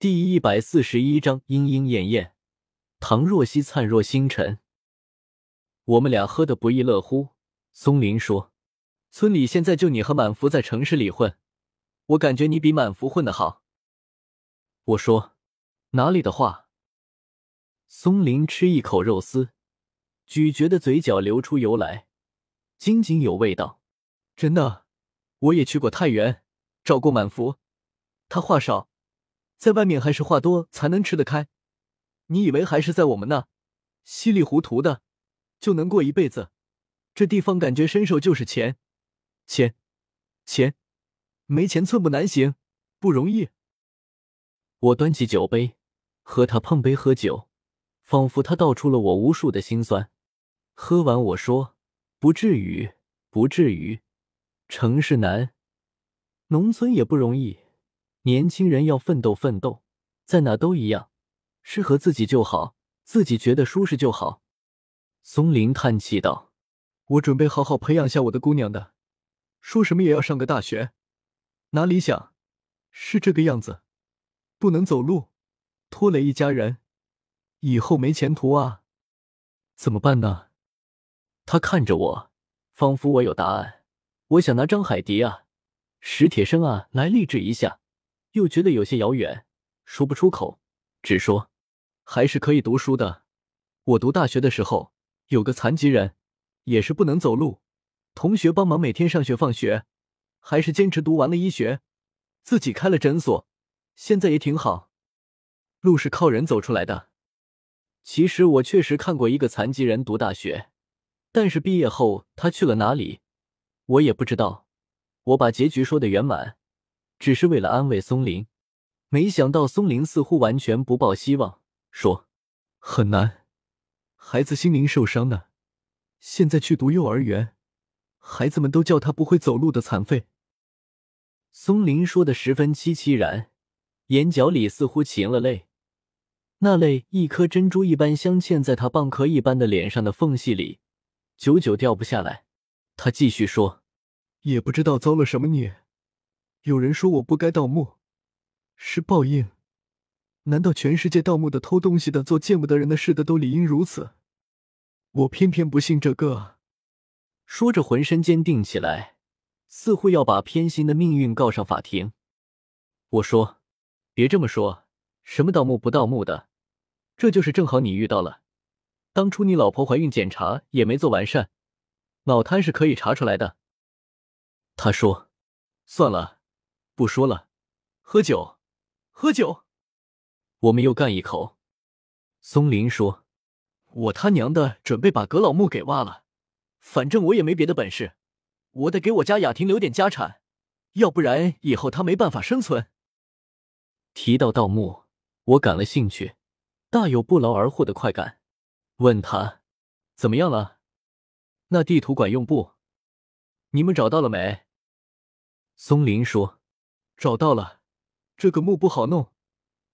第一百四十一章莺莺燕燕，唐若曦灿若星辰。我们俩喝得不亦乐乎。松林说：“村里现在就你和满福在城市里混，我感觉你比满福混得好。”我说：“哪里的话？”松林吃一口肉丝，咀嚼的嘴角流出油来，津津有味道：“真的，我也去过太原，找过满福，他话少。”在外面还是话多才能吃得开，你以为还是在我们那稀里糊涂的就能过一辈子？这地方感觉伸手就是钱，钱，钱，没钱寸步难行，不容易。我端起酒杯和他碰杯喝酒，仿佛他道出了我无数的心酸。喝完我说：“不至于，不至于，城市难，农村也不容易。”年轻人要奋斗奋斗，在哪都一样，适合自己就好，自己觉得舒适就好。松林叹气道：“我准备好好培养下我的姑娘的，说什么也要上个大学，哪里想，是这个样子，不能走路，拖累一家人，以后没前途啊，怎么办呢？”他看着我，仿佛我有答案。我想拿张海迪啊、史铁生啊来励志一下。又觉得有些遥远，说不出口，只说还是可以读书的。我读大学的时候，有个残疾人，也是不能走路，同学帮忙每天上学放学，还是坚持读完了医学，自己开了诊所，现在也挺好。路是靠人走出来的。其实我确实看过一个残疾人读大学，但是毕业后他去了哪里，我也不知道。我把结局说的圆满。只是为了安慰松林，没想到松林似乎完全不抱希望，说：“很难，孩子心灵受伤呢。现在去读幼儿园，孩子们都叫他不会走路的残废。”松林说的十分凄凄然，眼角里似乎噙了泪，那泪一颗珍珠一般镶嵌在他蚌壳一般的脸上的缝隙里，久久掉不下来。他继续说：“也不知道遭了什么孽。”有人说我不该盗墓，是报应。难道全世界盗墓的、偷东西的、做见不得人的事的都理应如此？我偏偏不信这个。说着，浑身坚定起来，似乎要把偏心的命运告上法庭。我说：“别这么说，什么盗墓不盗墓的，这就是正好你遇到了。当初你老婆怀孕检查也没做完善，脑瘫是可以查出来的。”他说：“算了。”不说了，喝酒，喝酒。我们又干一口。松林说：“我他娘的准备把葛老墓给挖了，反正我也没别的本事，我得给我家雅婷留点家产，要不然以后她没办法生存。”提到盗墓，我感了兴趣，大有不劳而获的快感。问他怎么样了？那地图管用不？你们找到了没？松林说。找到了，这个墓不好弄。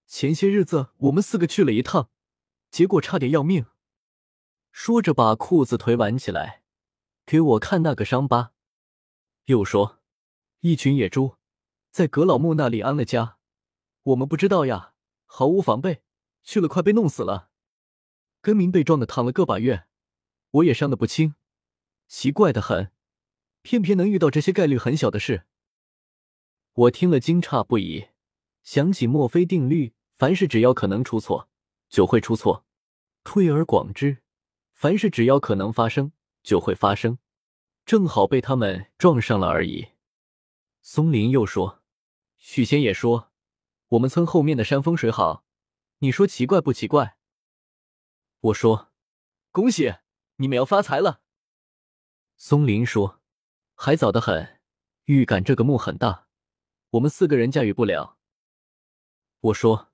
前些日子我们四个去了一趟，结果差点要命。说着，把裤子腿挽起来，给我看那个伤疤，又说：“一群野猪在葛老墓那里安了家，我们不知道呀，毫无防备去了，快被弄死了。根明被撞的躺了个把月，我也伤得不轻。奇怪的很，偏偏能遇到这些概率很小的事。”我听了惊诧不已，想起墨菲定律：凡事只要可能出错，就会出错。推而广之，凡事只要可能发生，就会发生。正好被他们撞上了而已。松林又说：“许仙也说，我们村后面的山风水好，你说奇怪不奇怪？”我说：“恭喜你们要发财了。”松林说：“还早得很，预感这个墓很大。”我们四个人驾驭不了。我说：“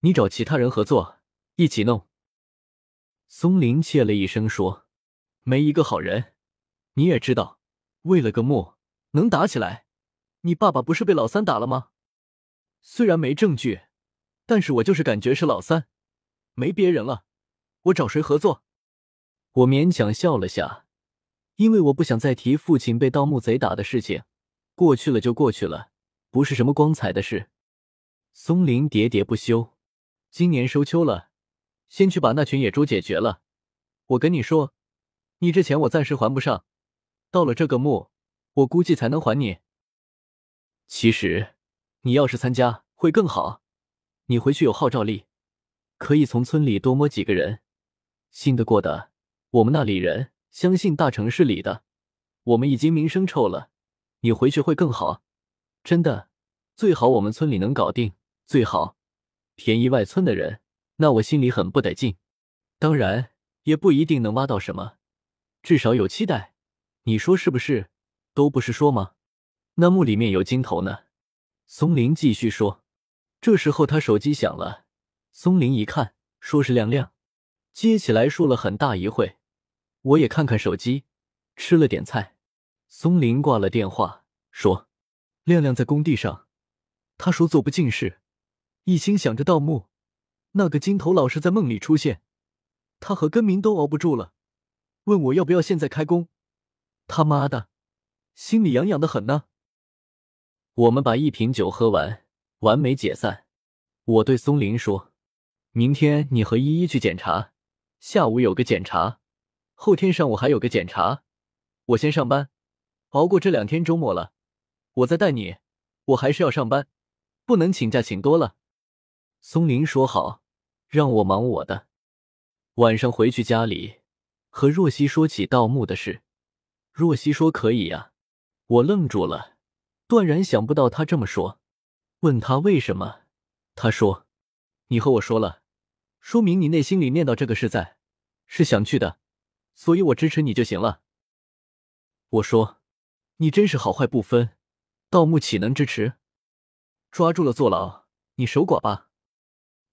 你找其他人合作，一起弄。”松林切了一声说：“没一个好人。你也知道，为了个墓能打起来？你爸爸不是被老三打了吗？虽然没证据，但是我就是感觉是老三，没别人了，我找谁合作？”我勉强笑了下，因为我不想再提父亲被盗墓贼打的事情，过去了就过去了。不是什么光彩的事。松林喋喋不休。今年收秋了，先去把那群野猪解决了。我跟你说，你这钱我暂时还不上，到了这个墓，我估计才能还你。其实，你要是参加会更好。你回去有号召力，可以从村里多摸几个人，信得过的。我们那里人相信大城市里的，我们已经名声臭了。你回去会更好，真的。最好我们村里能搞定，最好便宜外村的人，那我心里很不得劲。当然也不一定能挖到什么，至少有期待。你说是不是？都不是说吗？那墓里面有金头呢。松林继续说。这时候他手机响了，松林一看，说是亮亮，接起来说了很大一会。我也看看手机，吃了点菜。松林挂了电话，说：“亮亮在工地上。”他说做不进事，一心想着盗墓。那个金头老是在梦里出现，他和根明都熬不住了，问我要不要现在开工。他妈的，心里痒痒的很呢。我们把一瓶酒喝完，完美解散。我对松林说：“明天你和依依去检查，下午有个检查，后天上午还有个检查。我先上班，熬过这两天周末了，我再带你。我还是要上班。”不能请假请多了，松林说好，让我忙我的。晚上回去家里，和若曦说起盗墓的事。若曦说可以呀，我愣住了，断然想不到他这么说。问他为什么，他说：“你和我说了，说明你内心里念到这个是在，是想去的，所以我支持你就行了。”我说：“你真是好坏不分，盗墓岂能支持？”抓住了坐牢，你守寡吧。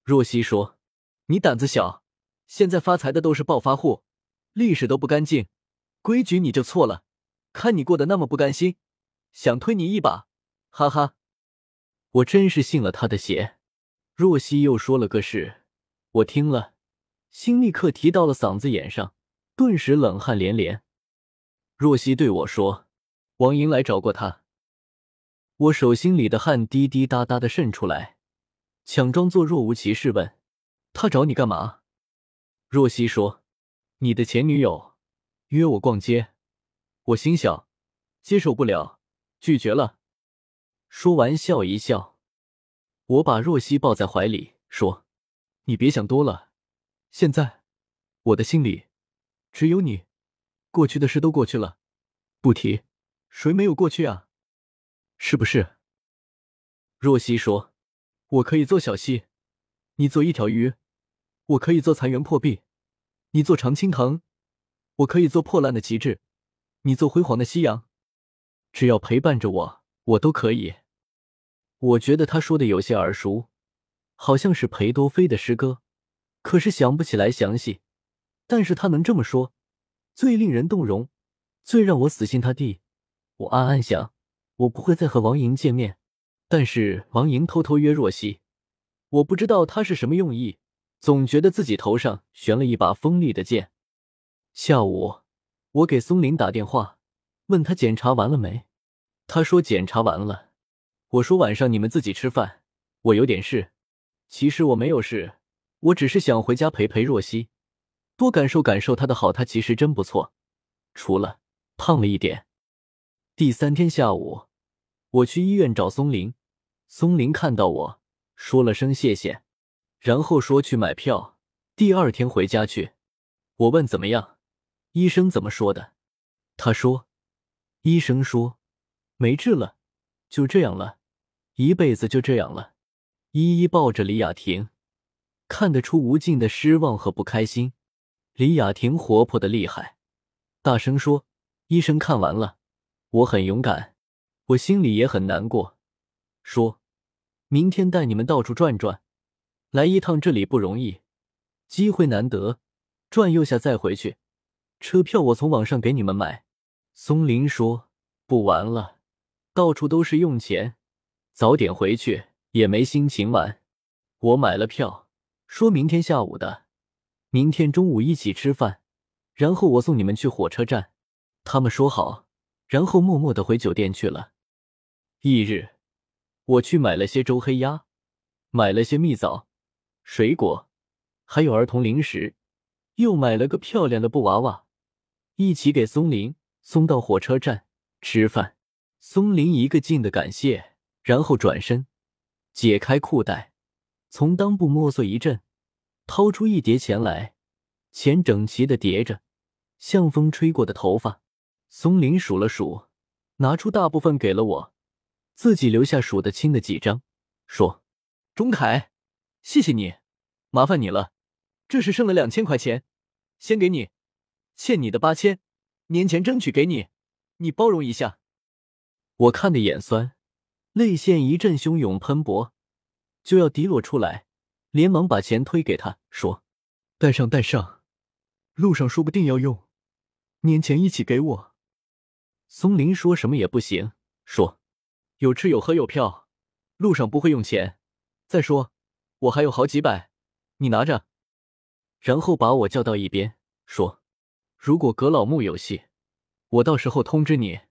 若曦说：“你胆子小，现在发财的都是暴发户，历史都不干净，规矩你就错了。看你过得那么不甘心，想推你一把，哈哈。”我真是信了他的邪。若曦又说了个事，我听了，心立刻提到了嗓子眼上，顿时冷汗连连。若曦对我说：“王莹来找过他。”我手心里的汗滴滴答答的渗出来，强装作若无其事问：“他找你干嘛？”若曦说：“你的前女友约我逛街。”我心想，接受不了，拒绝了。说完笑一笑，我把若曦抱在怀里说：“你别想多了，现在我的心里只有你，过去的事都过去了，不提。谁没有过去啊？”是不是？若曦说：“我可以做小溪，你做一条鱼；我可以做残垣破壁，你做常青藤；我可以做破烂的旗帜，你做辉煌的夕阳。只要陪伴着我，我都可以。”我觉得他说的有些耳熟，好像是裴多菲的诗歌，可是想不起来详细。但是他能这么说，最令人动容，最让我死心塌地。我暗暗想。我不会再和王莹见面，但是王莹偷偷约若曦，我不知道她是什么用意，总觉得自己头上悬了一把锋利的剑。下午，我给松林打电话，问他检查完了没，他说检查完了。我说晚上你们自己吃饭，我有点事。其实我没有事，我只是想回家陪陪若曦，多感受感受她的好。她其实真不错，除了胖了一点。第三天下午，我去医院找松林。松林看到我说了声谢谢，然后说去买票，第二天回家去。我问怎么样，医生怎么说的？他说，医生说没治了，就这样了，一辈子就这样了。依依抱着李雅婷，看得出无尽的失望和不开心。李雅婷活泼的厉害，大声说：“医生看完了。”我很勇敢，我心里也很难过。说，明天带你们到处转转，来一趟这里不容易，机会难得，转悠下再回去。车票我从网上给你们买。松林说：“不玩了，到处都是用钱，早点回去也没心情玩。”我买了票，说明天下午的，明天中午一起吃饭，然后我送你们去火车站。他们说好。然后默默的回酒店去了。翌日，我去买了些周黑鸭，买了些蜜枣、水果，还有儿童零食，又买了个漂亮的布娃娃，一起给松林送到火车站吃饭。松林一个劲的感谢，然后转身解开裤带，从裆部摸索一阵，掏出一叠钱来，钱整齐的叠着，像风吹过的头发。松林数了数，拿出大部分给了我，自己留下数得清的几张，说：“钟凯，谢谢你，麻烦你了。这是剩了两千块钱，先给你，欠你的八千，年前争取给你，你包容一下。”我看得眼酸，泪腺一阵汹涌喷薄，就要滴落出来，连忙把钱推给他，说：“带上，带上，路上说不定要用，年前一起给我。”松林说什么也不行，说：“有吃有喝有票，路上不会用钱。再说我还有好几百，你拿着。”然后把我叫到一边，说：“如果葛老木有戏，我到时候通知你。”